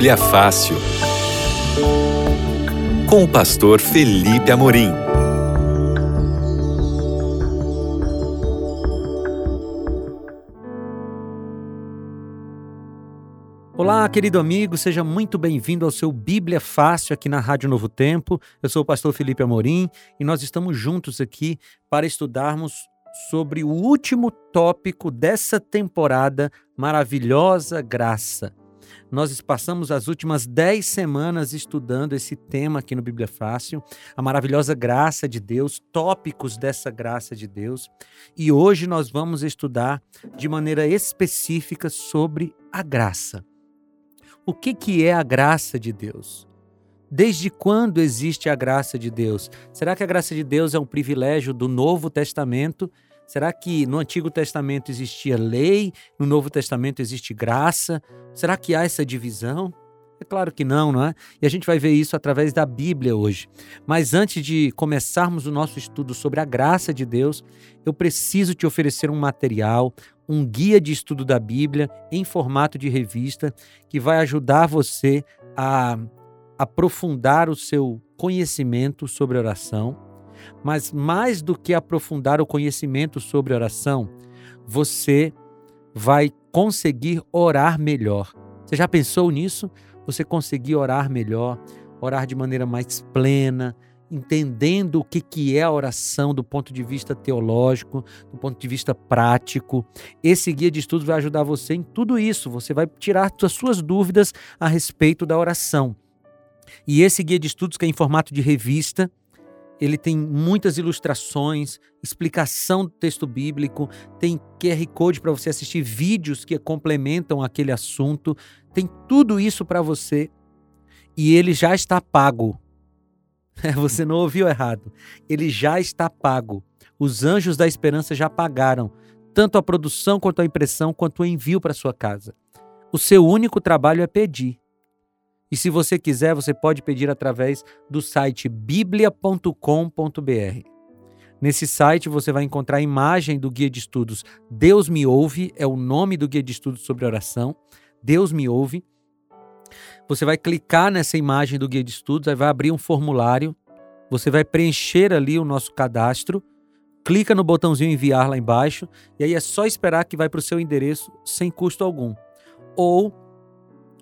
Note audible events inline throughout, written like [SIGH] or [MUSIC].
Bíblia Fácil. Com o pastor Felipe Amorim. Olá, querido amigo, seja muito bem-vindo ao seu Bíblia Fácil aqui na Rádio Novo Tempo. Eu sou o pastor Felipe Amorim e nós estamos juntos aqui para estudarmos sobre o último tópico dessa temporada maravilhosa graça. Nós passamos as últimas dez semanas estudando esse tema aqui no Bíblia Fácil, a maravilhosa graça de Deus, tópicos dessa graça de Deus. E hoje nós vamos estudar de maneira específica sobre a graça. O que, que é a graça de Deus? Desde quando existe a graça de Deus? Será que a graça de Deus é um privilégio do Novo Testamento? Será que no Antigo Testamento existia lei, no Novo Testamento existe graça? Será que há essa divisão? É claro que não, não é? E a gente vai ver isso através da Bíblia hoje. Mas antes de começarmos o nosso estudo sobre a graça de Deus, eu preciso te oferecer um material, um guia de estudo da Bíblia em formato de revista que vai ajudar você a aprofundar o seu conhecimento sobre oração, mas mais do que aprofundar o conhecimento sobre oração, você vai conseguir orar melhor. Você já pensou nisso? Você conseguir orar melhor, orar de maneira mais plena, entendendo o que, que é a oração do ponto de vista teológico, do ponto de vista prático. Esse guia de estudos vai ajudar você em tudo isso. Você vai tirar as suas dúvidas a respeito da oração. E esse guia de estudos, que é em formato de revista, ele tem muitas ilustrações, explicação do texto bíblico, tem QR Code para você assistir vídeos que complementam aquele assunto, tem tudo isso para você e ele já está pago. [LAUGHS] Você não ouviu errado. Ele já está pago. Os anjos da esperança já pagaram tanto a produção quanto a impressão quanto o envio para sua casa. O seu único trabalho é pedir. E se você quiser, você pode pedir através do site biblia.com.br. Nesse site você vai encontrar a imagem do guia de estudos Deus me ouve, é o nome do guia de estudos sobre oração. Deus me ouve. Você vai clicar nessa imagem do guia de estudos, aí vai abrir um formulário. Você vai preencher ali o nosso cadastro. Clica no botãozinho enviar lá embaixo e aí é só esperar que vai para o seu endereço sem custo algum. Ou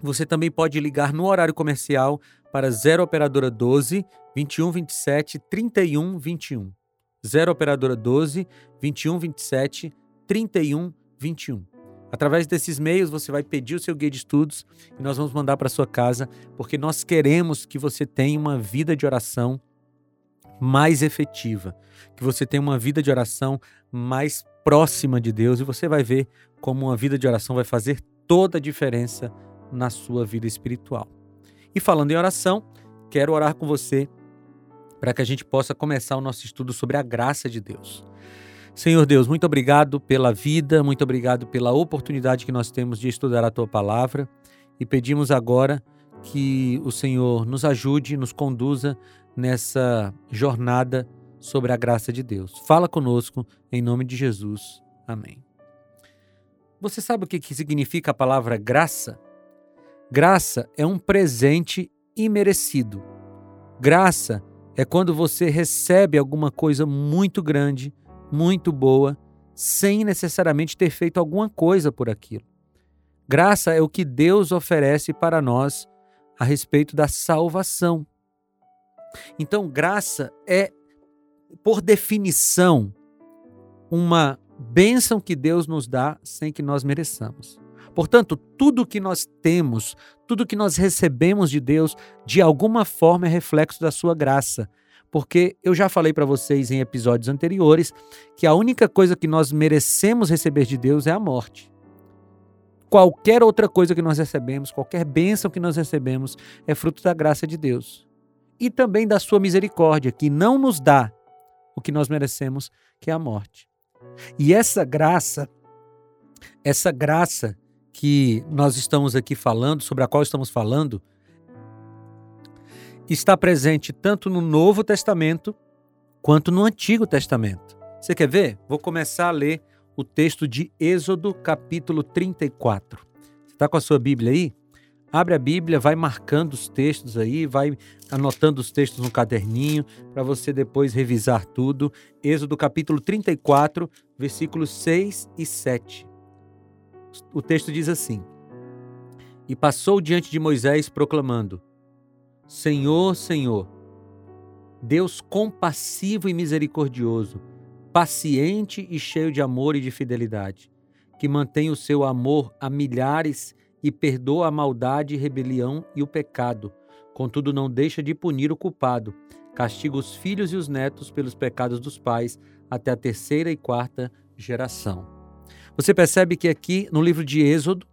você também pode ligar no horário comercial para 0 operadora 12 21 27 31 21. 0 operadora 12 21 27 31 21. Através desses meios você vai pedir o seu guia de estudos e nós vamos mandar para sua casa, porque nós queremos que você tenha uma vida de oração mais efetiva, que você tenha uma vida de oração mais próxima de Deus e você vai ver como uma vida de oração vai fazer toda a diferença na sua vida espiritual. E falando em oração, quero orar com você para que a gente possa começar o nosso estudo sobre a graça de Deus. Senhor Deus, muito obrigado pela vida, muito obrigado pela oportunidade que nós temos de estudar a tua palavra e pedimos agora que o Senhor nos ajude, nos conduza nessa jornada sobre a graça de Deus. Fala conosco em nome de Jesus. Amém. Você sabe o que significa a palavra graça? Graça é um presente imerecido. Graça é quando você recebe alguma coisa muito grande muito boa, sem necessariamente ter feito alguma coisa por aquilo. Graça é o que Deus oferece para nós a respeito da salvação. Então, graça é, por definição, uma bênção que Deus nos dá sem que nós mereçamos. Portanto, tudo que nós temos, tudo que nós recebemos de Deus, de alguma forma é reflexo da sua graça porque eu já falei para vocês em episódios anteriores que a única coisa que nós merecemos receber de Deus é a morte. Qualquer outra coisa que nós recebemos, qualquer bênção que nós recebemos, é fruto da graça de Deus. E também da sua misericórdia, que não nos dá o que nós merecemos, que é a morte. E essa graça, essa graça que nós estamos aqui falando, sobre a qual estamos falando, está presente tanto no Novo Testamento quanto no Antigo Testamento. Você quer ver? Vou começar a ler o texto de Êxodo, capítulo 34. Você está com a sua Bíblia aí? Abre a Bíblia, vai marcando os textos aí, vai anotando os textos no caderninho para você depois revisar tudo. Êxodo capítulo 34, versículos 6 e 7. O texto diz assim: E passou diante de Moisés proclamando: Senhor, Senhor, Deus compassivo e misericordioso, paciente e cheio de amor e de fidelidade, que mantém o seu amor a milhares e perdoa a maldade, rebelião e o pecado. Contudo, não deixa de punir o culpado. Castiga os filhos e os netos pelos pecados dos pais até a terceira e quarta geração. Você percebe que aqui no livro de Êxodo,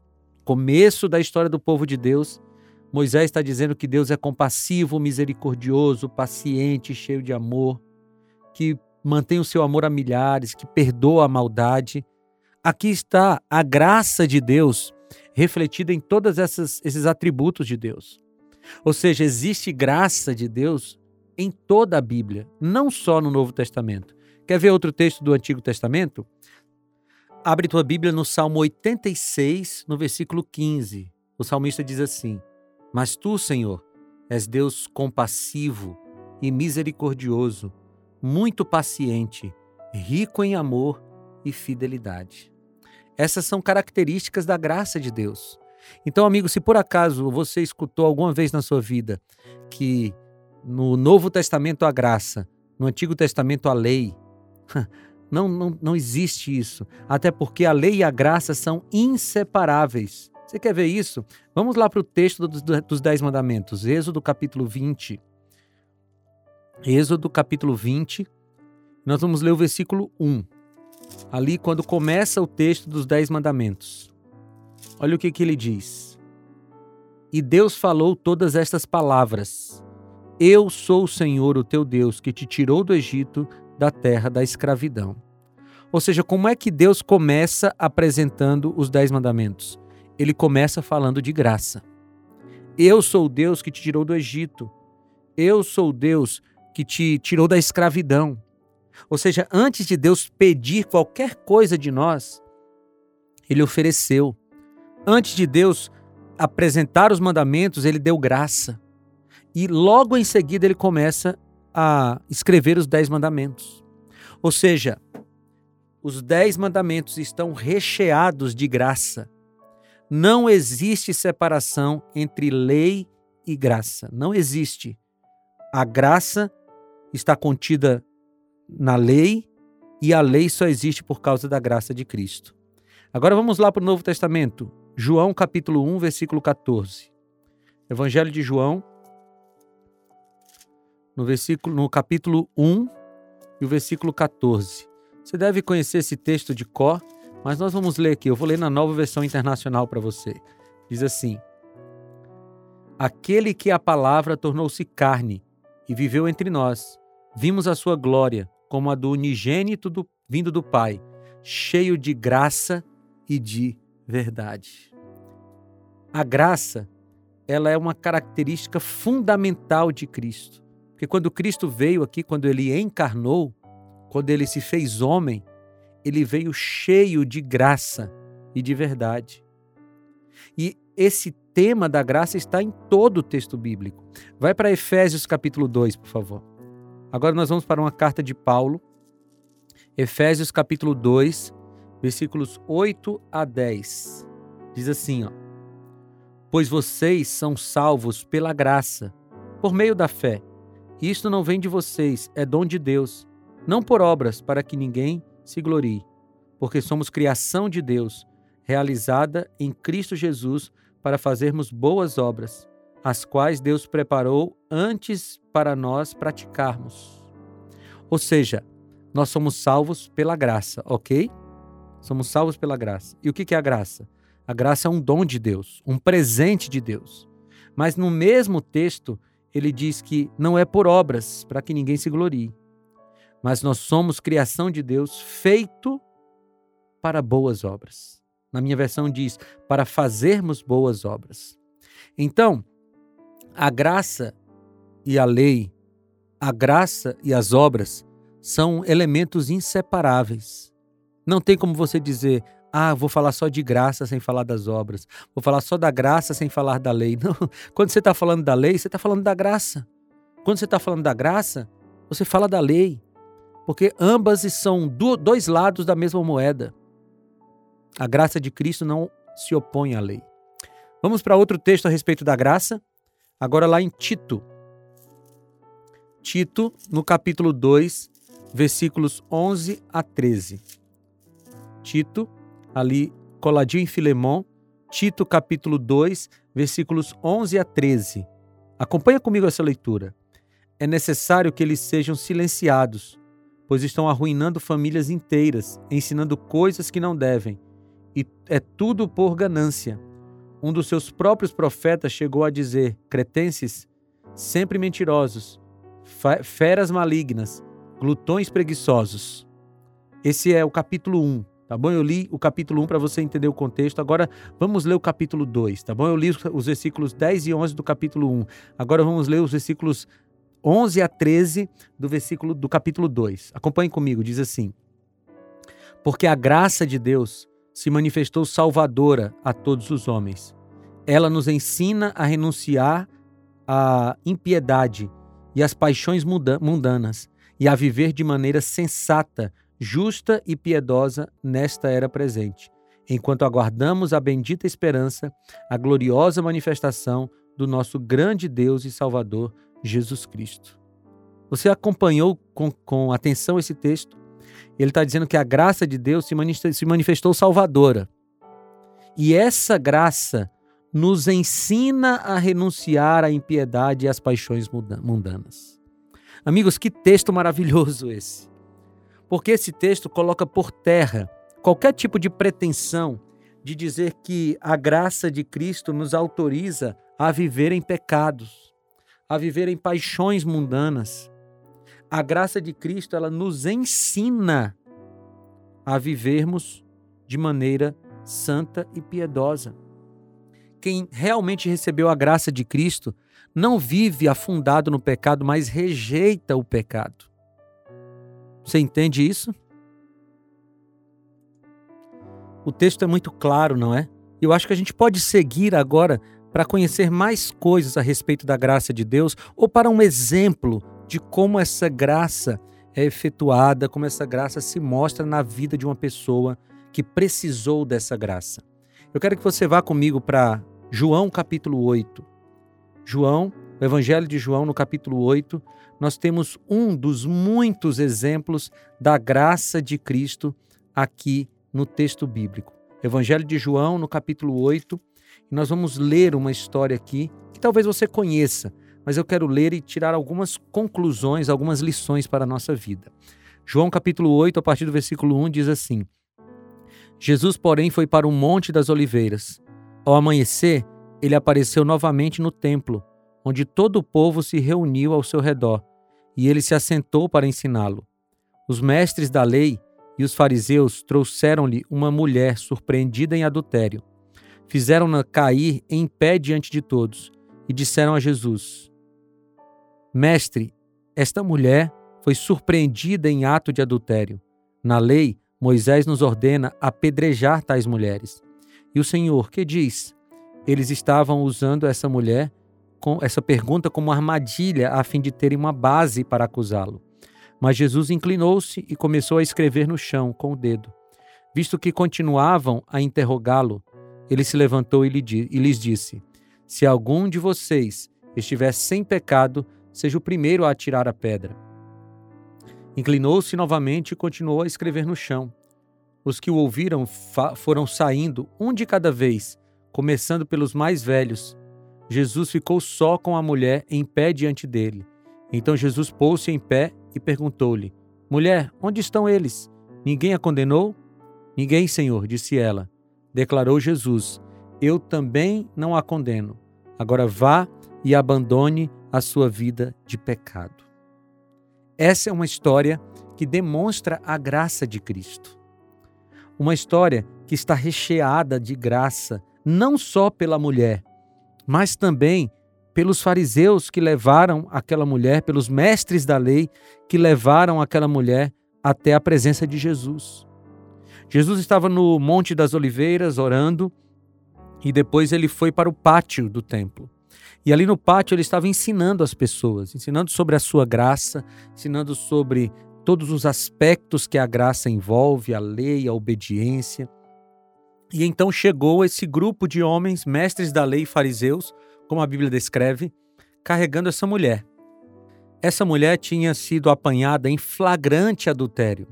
começo da história do povo de Deus, Moisés está dizendo que Deus é compassivo, misericordioso, paciente, cheio de amor, que mantém o seu amor a milhares, que perdoa a maldade. Aqui está a graça de Deus refletida em todos esses atributos de Deus. Ou seja, existe graça de Deus em toda a Bíblia, não só no Novo Testamento. Quer ver outro texto do Antigo Testamento? Abre tua Bíblia no Salmo 86, no versículo 15. O salmista diz assim: Mas tu, Senhor, és Deus compassivo e misericordioso, muito paciente, rico em amor e fidelidade. Essas são características da graça de Deus. Então, amigo, se por acaso você escutou alguma vez na sua vida que no Novo Testamento a graça, no Antigo Testamento a lei, [LAUGHS] não, não, não existe isso. Até porque a lei e a graça são inseparáveis. Você quer ver isso? Vamos lá para o texto dos, dos Dez Mandamentos, Êxodo capítulo 20. Êxodo capítulo 20, nós vamos ler o versículo 1 ali quando começa o texto dos Dez Mandamentos. Olha o que, que ele diz. E Deus falou todas estas palavras: Eu sou o Senhor, o teu Deus, que te tirou do Egito, da terra da escravidão. Ou seja, como é que Deus começa apresentando os Dez Mandamentos? Ele começa falando de graça. Eu sou o Deus que te tirou do Egito. Eu sou o Deus que te tirou da escravidão. Ou seja, antes de Deus pedir qualquer coisa de nós, ele ofereceu. Antes de Deus apresentar os mandamentos, ele deu graça. E logo em seguida ele começa a escrever os dez mandamentos. Ou seja, os dez mandamentos estão recheados de graça. Não existe separação entre lei e graça. Não existe. A graça está contida na lei e a lei só existe por causa da graça de Cristo. Agora vamos lá para o Novo Testamento. João capítulo 1, versículo 14. Evangelho de João, no versículo no capítulo 1 e o versículo 14. Você deve conhecer esse texto de cor, mas nós vamos ler aqui. Eu vou ler na nova versão internacional para você. Diz assim: Aquele que a palavra tornou-se carne e viveu entre nós, vimos a sua glória, como a do unigênito do, vindo do Pai, cheio de graça e de verdade. A graça, ela é uma característica fundamental de Cristo. Porque quando Cristo veio aqui, quando ele encarnou, quando ele se fez homem, ele veio cheio de graça e de verdade. E esse tema da graça está em todo o texto bíblico. Vai para Efésios capítulo 2, por favor. Agora nós vamos para uma carta de Paulo, Efésios capítulo 2, versículos 8 a 10. Diz assim, ó: Pois vocês são salvos pela graça, por meio da fé. Isto não vem de vocês, é dom de Deus, não por obras, para que ninguém se glorie, porque somos criação de Deus, realizada em Cristo Jesus para fazermos boas obras as quais Deus preparou antes para nós praticarmos. Ou seja, nós somos salvos pela graça, ok? Somos salvos pela graça. E o que é a graça? A graça é um dom de Deus, um presente de Deus. Mas no mesmo texto, ele diz que não é por obras, para que ninguém se glorie. Mas nós somos criação de Deus, feito para boas obras. Na minha versão diz, para fazermos boas obras. Então, a graça e a lei, a graça e as obras são elementos inseparáveis. Não tem como você dizer, Ah, vou falar só de graça sem falar das obras. Vou falar só da graça sem falar da lei. [LAUGHS] Não. Quando você está falando da lei, você está falando da graça. Quando você está falando da graça, você fala da lei. Porque ambas são dois lados da mesma moeda. A graça de Cristo não se opõe à lei. Vamos para outro texto a respeito da graça. Agora lá em Tito. Tito, no capítulo 2, versículos 11 a 13. Tito, ali coladinho em Filemão, Tito capítulo 2, versículos 11 a 13. Acompanha comigo essa leitura. É necessário que eles sejam silenciados, pois estão arruinando famílias inteiras, ensinando coisas que não devem, e é tudo por ganância. Um dos seus próprios profetas chegou a dizer: cretenses, sempre mentirosos, feras malignas, glutões preguiçosos. Esse é o capítulo 1. Tá bom? Eu li o capítulo 1 para você entender o contexto. Agora vamos ler o capítulo 2, tá bom? Eu li os versículos 10 e 11 do capítulo 1. Agora vamos ler os versículos 11 a 13 do versículo do capítulo 2. Acompanhe comigo, diz assim: Porque a graça de Deus se manifestou salvadora a todos os homens. Ela nos ensina a renunciar à impiedade e às paixões mundanas e a viver de maneira sensata justa e piedosa nesta era presente, enquanto aguardamos a bendita esperança, a gloriosa manifestação do nosso grande Deus e Salvador, Jesus Cristo. Você acompanhou com, com atenção esse texto? Ele está dizendo que a graça de Deus se manifestou salvadora. E essa graça nos ensina a renunciar à impiedade e às paixões mundanas. Amigos, que texto maravilhoso esse! Porque esse texto coloca por terra qualquer tipo de pretensão de dizer que a graça de Cristo nos autoriza a viver em pecados, a viver em paixões mundanas. A graça de Cristo, ela nos ensina a vivermos de maneira santa e piedosa. Quem realmente recebeu a graça de Cristo não vive afundado no pecado, mas rejeita o pecado. Você entende isso? O texto é muito claro, não é? Eu acho que a gente pode seguir agora para conhecer mais coisas a respeito da graça de Deus ou para um exemplo de como essa graça é efetuada, como essa graça se mostra na vida de uma pessoa que precisou dessa graça. Eu quero que você vá comigo para João capítulo 8. João, o Evangelho de João, no capítulo 8, nós temos um dos muitos exemplos da graça de Cristo aqui no texto bíblico. Evangelho de João, no capítulo 8, e nós vamos ler uma história aqui que talvez você conheça, mas eu quero ler e tirar algumas conclusões, algumas lições para a nossa vida. João capítulo 8, a partir do versículo 1, diz assim: Jesus, porém, foi para o Monte das Oliveiras. Ao amanhecer, ele apareceu novamente no templo onde todo o povo se reuniu ao seu redor, e ele se assentou para ensiná-lo. Os mestres da lei e os fariseus trouxeram-lhe uma mulher surpreendida em adultério. Fizeram-na cair em pé diante de todos e disseram a Jesus: Mestre, esta mulher foi surpreendida em ato de adultério. Na lei, Moisés nos ordena apedrejar tais mulheres. E o Senhor, que diz? Eles estavam usando essa mulher essa pergunta como armadilha a fim de terem uma base para acusá-lo. Mas Jesus inclinou-se e começou a escrever no chão com o dedo. Visto que continuavam a interrogá-lo, ele se levantou e lhes disse: Se algum de vocês estiver sem pecado, seja o primeiro a atirar a pedra. Inclinou-se novamente e continuou a escrever no chão. Os que o ouviram foram saindo, um de cada vez, começando pelos mais velhos, Jesus ficou só com a mulher em pé diante dele. Então Jesus pôs-se em pé e perguntou-lhe: Mulher, onde estão eles? Ninguém a condenou? Ninguém, Senhor, disse ela. Declarou Jesus: Eu também não a condeno. Agora vá e abandone a sua vida de pecado. Essa é uma história que demonstra a graça de Cristo. Uma história que está recheada de graça, não só pela mulher, mas também pelos fariseus que levaram aquela mulher, pelos mestres da lei que levaram aquela mulher até a presença de Jesus. Jesus estava no Monte das Oliveiras orando e depois ele foi para o pátio do templo. E ali no pátio ele estava ensinando as pessoas, ensinando sobre a sua graça, ensinando sobre todos os aspectos que a graça envolve, a lei, a obediência. E então chegou esse grupo de homens, mestres da lei e fariseus, como a Bíblia descreve, carregando essa mulher. Essa mulher tinha sido apanhada em flagrante adultério.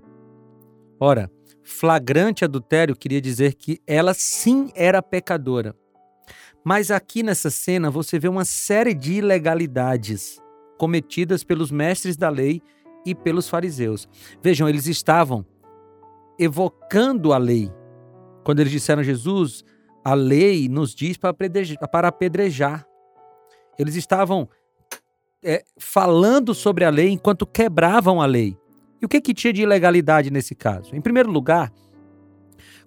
Ora, flagrante adultério queria dizer que ela sim era pecadora. Mas aqui nessa cena você vê uma série de ilegalidades cometidas pelos mestres da lei e pelos fariseus. Vejam, eles estavam evocando a lei. Quando eles disseram Jesus, a lei nos diz para apedrejar. Eles estavam é, falando sobre a lei enquanto quebravam a lei. E o que, que tinha de ilegalidade nesse caso? Em primeiro lugar,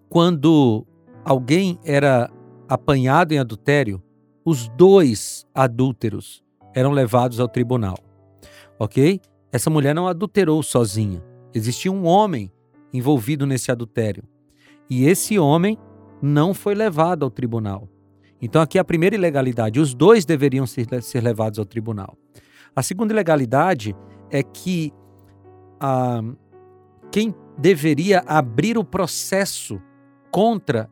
quando alguém era apanhado em adultério, os dois adúlteros eram levados ao tribunal. Ok? Essa mulher não adulterou sozinha. Existia um homem envolvido nesse adultério. E esse homem não foi levado ao tribunal. Então, aqui a primeira ilegalidade: os dois deveriam ser, ser levados ao tribunal. A segunda ilegalidade é que a, quem deveria abrir o processo contra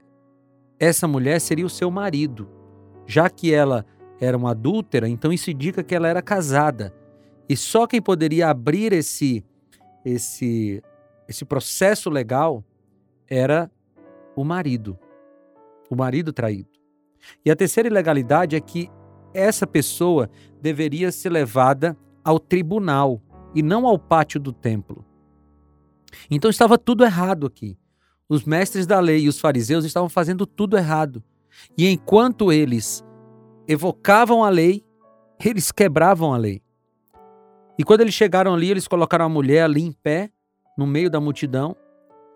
essa mulher seria o seu marido. Já que ela era uma adúltera, então isso indica que ela era casada. E só quem poderia abrir esse esse esse processo legal era o marido. O marido traído. E a terceira ilegalidade é que essa pessoa deveria ser levada ao tribunal e não ao pátio do templo. Então estava tudo errado aqui. Os mestres da lei e os fariseus estavam fazendo tudo errado. E enquanto eles evocavam a lei, eles quebravam a lei. E quando eles chegaram ali, eles colocaram a mulher ali em pé, no meio da multidão,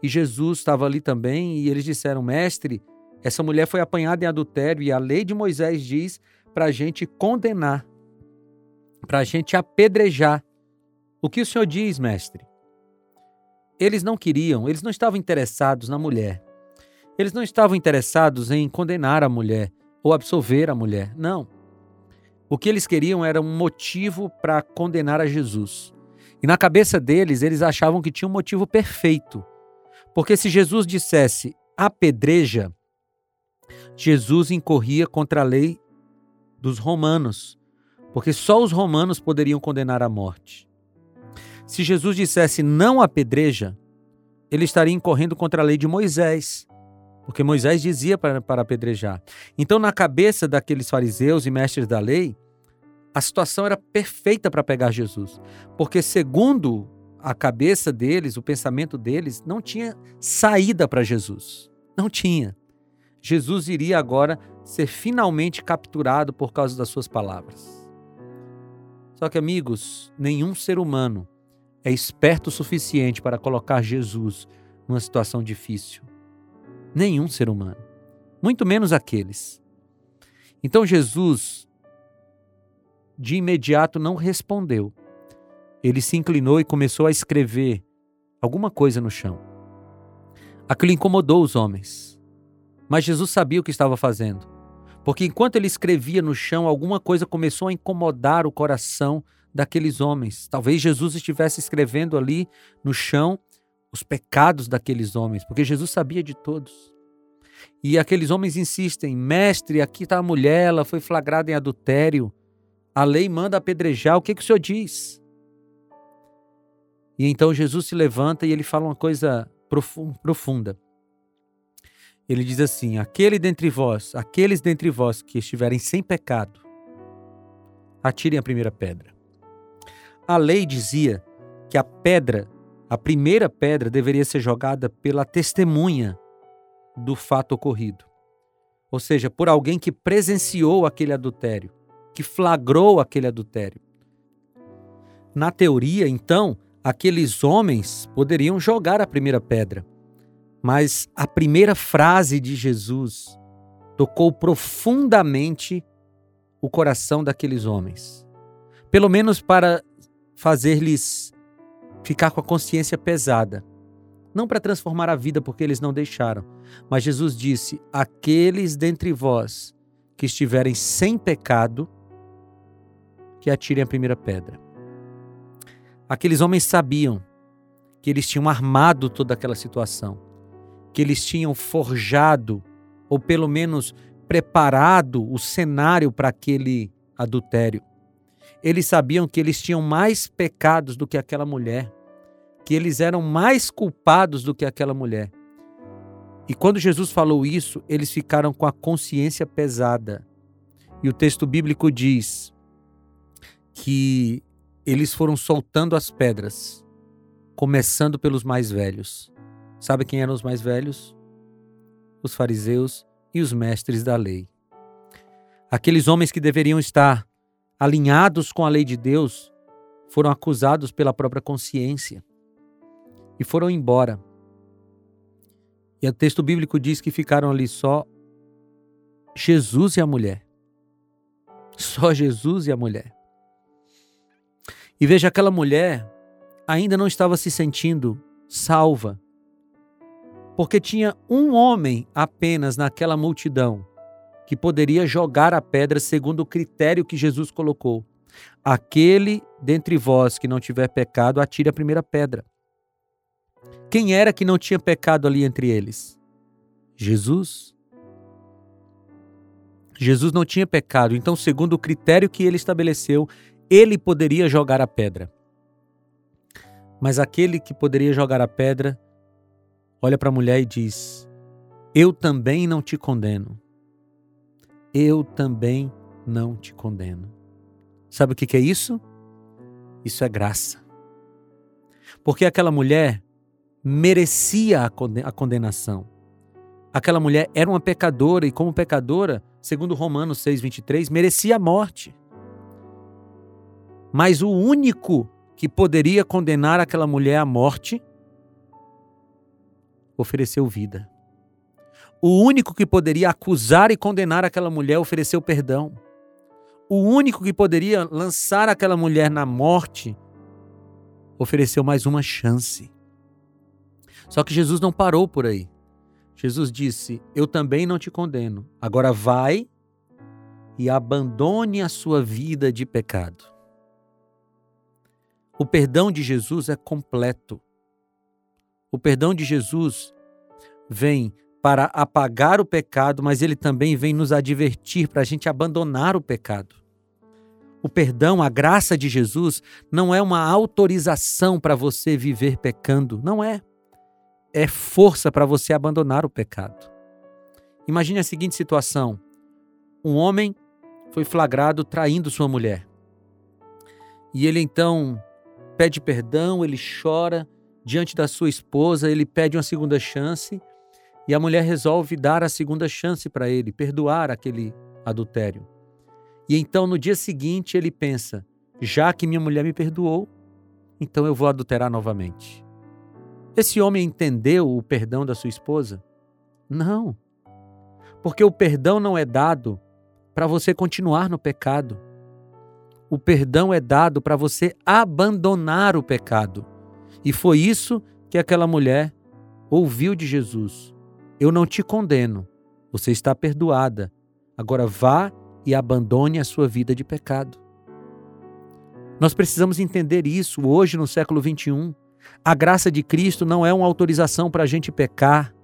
e Jesus estava ali também, e eles disseram: Mestre, essa mulher foi apanhada em adultério, e a lei de Moisés diz para a gente condenar, para a gente apedrejar. O que o senhor diz, mestre? Eles não queriam, eles não estavam interessados na mulher. Eles não estavam interessados em condenar a mulher ou absolver a mulher. Não. O que eles queriam era um motivo para condenar a Jesus. E na cabeça deles, eles achavam que tinha um motivo perfeito. Porque se Jesus dissesse apedreja, Jesus incorria contra a lei dos romanos, porque só os romanos poderiam condenar à morte. Se Jesus dissesse não apedreja, ele estaria incorrendo contra a lei de Moisés, porque Moisés dizia para, para apedrejar. Então, na cabeça daqueles fariseus e mestres da lei, a situação era perfeita para pegar Jesus, porque, segundo a cabeça deles, o pensamento deles, não tinha saída para Jesus. Não tinha. Jesus iria agora ser finalmente capturado por causa das suas palavras. Só que, amigos, nenhum ser humano é esperto o suficiente para colocar Jesus numa situação difícil. Nenhum ser humano. Muito menos aqueles. Então Jesus, de imediato, não respondeu. Ele se inclinou e começou a escrever alguma coisa no chão. Aquilo incomodou os homens. Mas Jesus sabia o que estava fazendo. Porque enquanto ele escrevia no chão, alguma coisa começou a incomodar o coração daqueles homens. Talvez Jesus estivesse escrevendo ali no chão os pecados daqueles homens, porque Jesus sabia de todos. E aqueles homens insistem: Mestre, aqui está a mulher, ela foi flagrada em adultério. A lei manda apedrejar. O que, que o senhor diz? E então Jesus se levanta e ele fala uma coisa profunda. Ele diz assim: Aquele dentre vós, aqueles dentre vós que estiverem sem pecado, atirem a primeira pedra. A lei dizia que a pedra, a primeira pedra, deveria ser jogada pela testemunha do fato ocorrido. Ou seja, por alguém que presenciou aquele adultério, que flagrou aquele adultério. Na teoria, então, aqueles homens poderiam jogar a primeira pedra, mas a primeira frase de Jesus tocou profundamente o coração daqueles homens. Pelo menos para fazer-lhes ficar com a consciência pesada. não para transformar a vida, porque eles não deixaram. Mas Jesus disse: Aqueles dentre vós que estiverem sem pecado, que atirem a primeira pedra. Aqueles homens sabiam que eles tinham armado toda aquela situação, que eles tinham forjado, ou pelo menos preparado o cenário para aquele adultério. Eles sabiam que eles tinham mais pecados do que aquela mulher, que eles eram mais culpados do que aquela mulher. E quando Jesus falou isso, eles ficaram com a consciência pesada. E o texto bíblico diz que eles foram soltando as pedras, começando pelos mais velhos. Sabe quem eram os mais velhos? Os fariseus e os mestres da lei. Aqueles homens que deveriam estar alinhados com a lei de Deus foram acusados pela própria consciência e foram embora. E o texto bíblico diz que ficaram ali só Jesus e a mulher. Só Jesus e a mulher. E veja, aquela mulher ainda não estava se sentindo salva, porque tinha um homem apenas naquela multidão que poderia jogar a pedra segundo o critério que Jesus colocou. Aquele dentre vós que não tiver pecado, atire a primeira pedra. Quem era que não tinha pecado ali entre eles? Jesus. Jesus não tinha pecado, então, segundo o critério que ele estabeleceu, ele poderia jogar a pedra. Mas aquele que poderia jogar a pedra olha para a mulher e diz: Eu também não te condeno. Eu também não te condeno. Sabe o que é isso? Isso é graça. Porque aquela mulher merecia a condenação. Aquela mulher era uma pecadora e, como pecadora, segundo Romanos 6,23, merecia a morte. Mas o único que poderia condenar aquela mulher à morte ofereceu vida. O único que poderia acusar e condenar aquela mulher ofereceu perdão. O único que poderia lançar aquela mulher na morte ofereceu mais uma chance. Só que Jesus não parou por aí. Jesus disse: Eu também não te condeno. Agora vai e abandone a sua vida de pecado. O perdão de Jesus é completo. O perdão de Jesus vem para apagar o pecado, mas ele também vem nos advertir para a gente abandonar o pecado. O perdão, a graça de Jesus, não é uma autorização para você viver pecando, não é é força para você abandonar o pecado. Imagine a seguinte situação: um homem foi flagrado traindo sua mulher. E ele então pede perdão, ele chora diante da sua esposa, ele pede uma segunda chance e a mulher resolve dar a segunda chance para ele, perdoar aquele adultério. E então no dia seguinte ele pensa: já que minha mulher me perdoou, então eu vou adulterar novamente. Esse homem entendeu o perdão da sua esposa? Não. Porque o perdão não é dado para você continuar no pecado. O perdão é dado para você abandonar o pecado. E foi isso que aquela mulher ouviu de Jesus. Eu não te condeno. Você está perdoada. Agora vá e abandone a sua vida de pecado. Nós precisamos entender isso hoje no século 21. A graça de Cristo não é uma autorização para a gente pecar.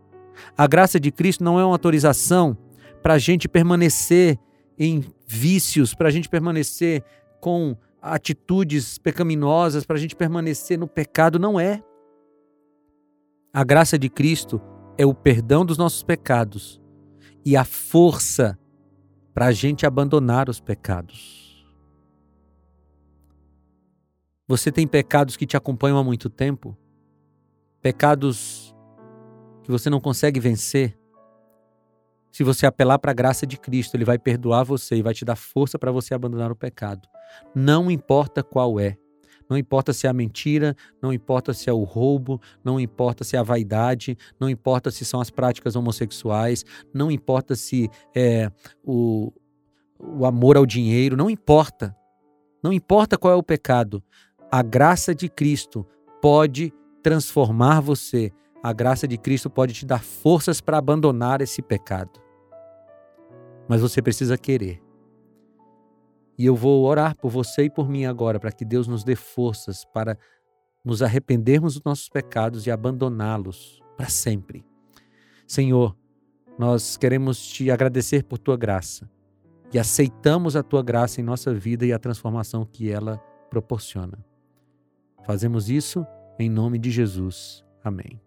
A graça de Cristo não é uma autorização para a gente permanecer em vícios, para a gente permanecer com atitudes pecaminosas, para a gente permanecer no pecado. Não é. A graça de Cristo é o perdão dos nossos pecados e a força para a gente abandonar os pecados. Você tem pecados que te acompanham há muito tempo? Pecados que você não consegue vencer? Se você apelar para a graça de Cristo, Ele vai perdoar você e vai te dar força para você abandonar o pecado. Não importa qual é. Não importa se é a mentira, não importa se é o roubo, não importa se é a vaidade, não importa se são as práticas homossexuais, não importa se é o, o amor ao dinheiro, não importa. Não importa qual é o pecado, a graça de Cristo pode transformar você. a graça de Cristo pode te dar forças para abandonar esse pecado. Mas você precisa querer. E eu vou orar por você e por mim agora, para que Deus nos dê forças para nos arrependermos dos nossos pecados e abandoná-los para sempre. Senhor, nós queremos te agradecer por tua graça e aceitamos a tua graça em nossa vida e a transformação que ela proporciona. Fazemos isso em nome de Jesus. Amém.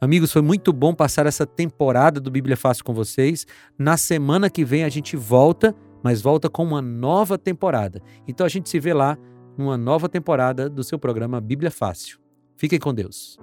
Amigos, foi muito bom passar essa temporada do Bíblia Fácil com vocês. Na semana que vem a gente volta, mas volta com uma nova temporada. Então a gente se vê lá numa nova temporada do seu programa Bíblia Fácil. Fiquem com Deus.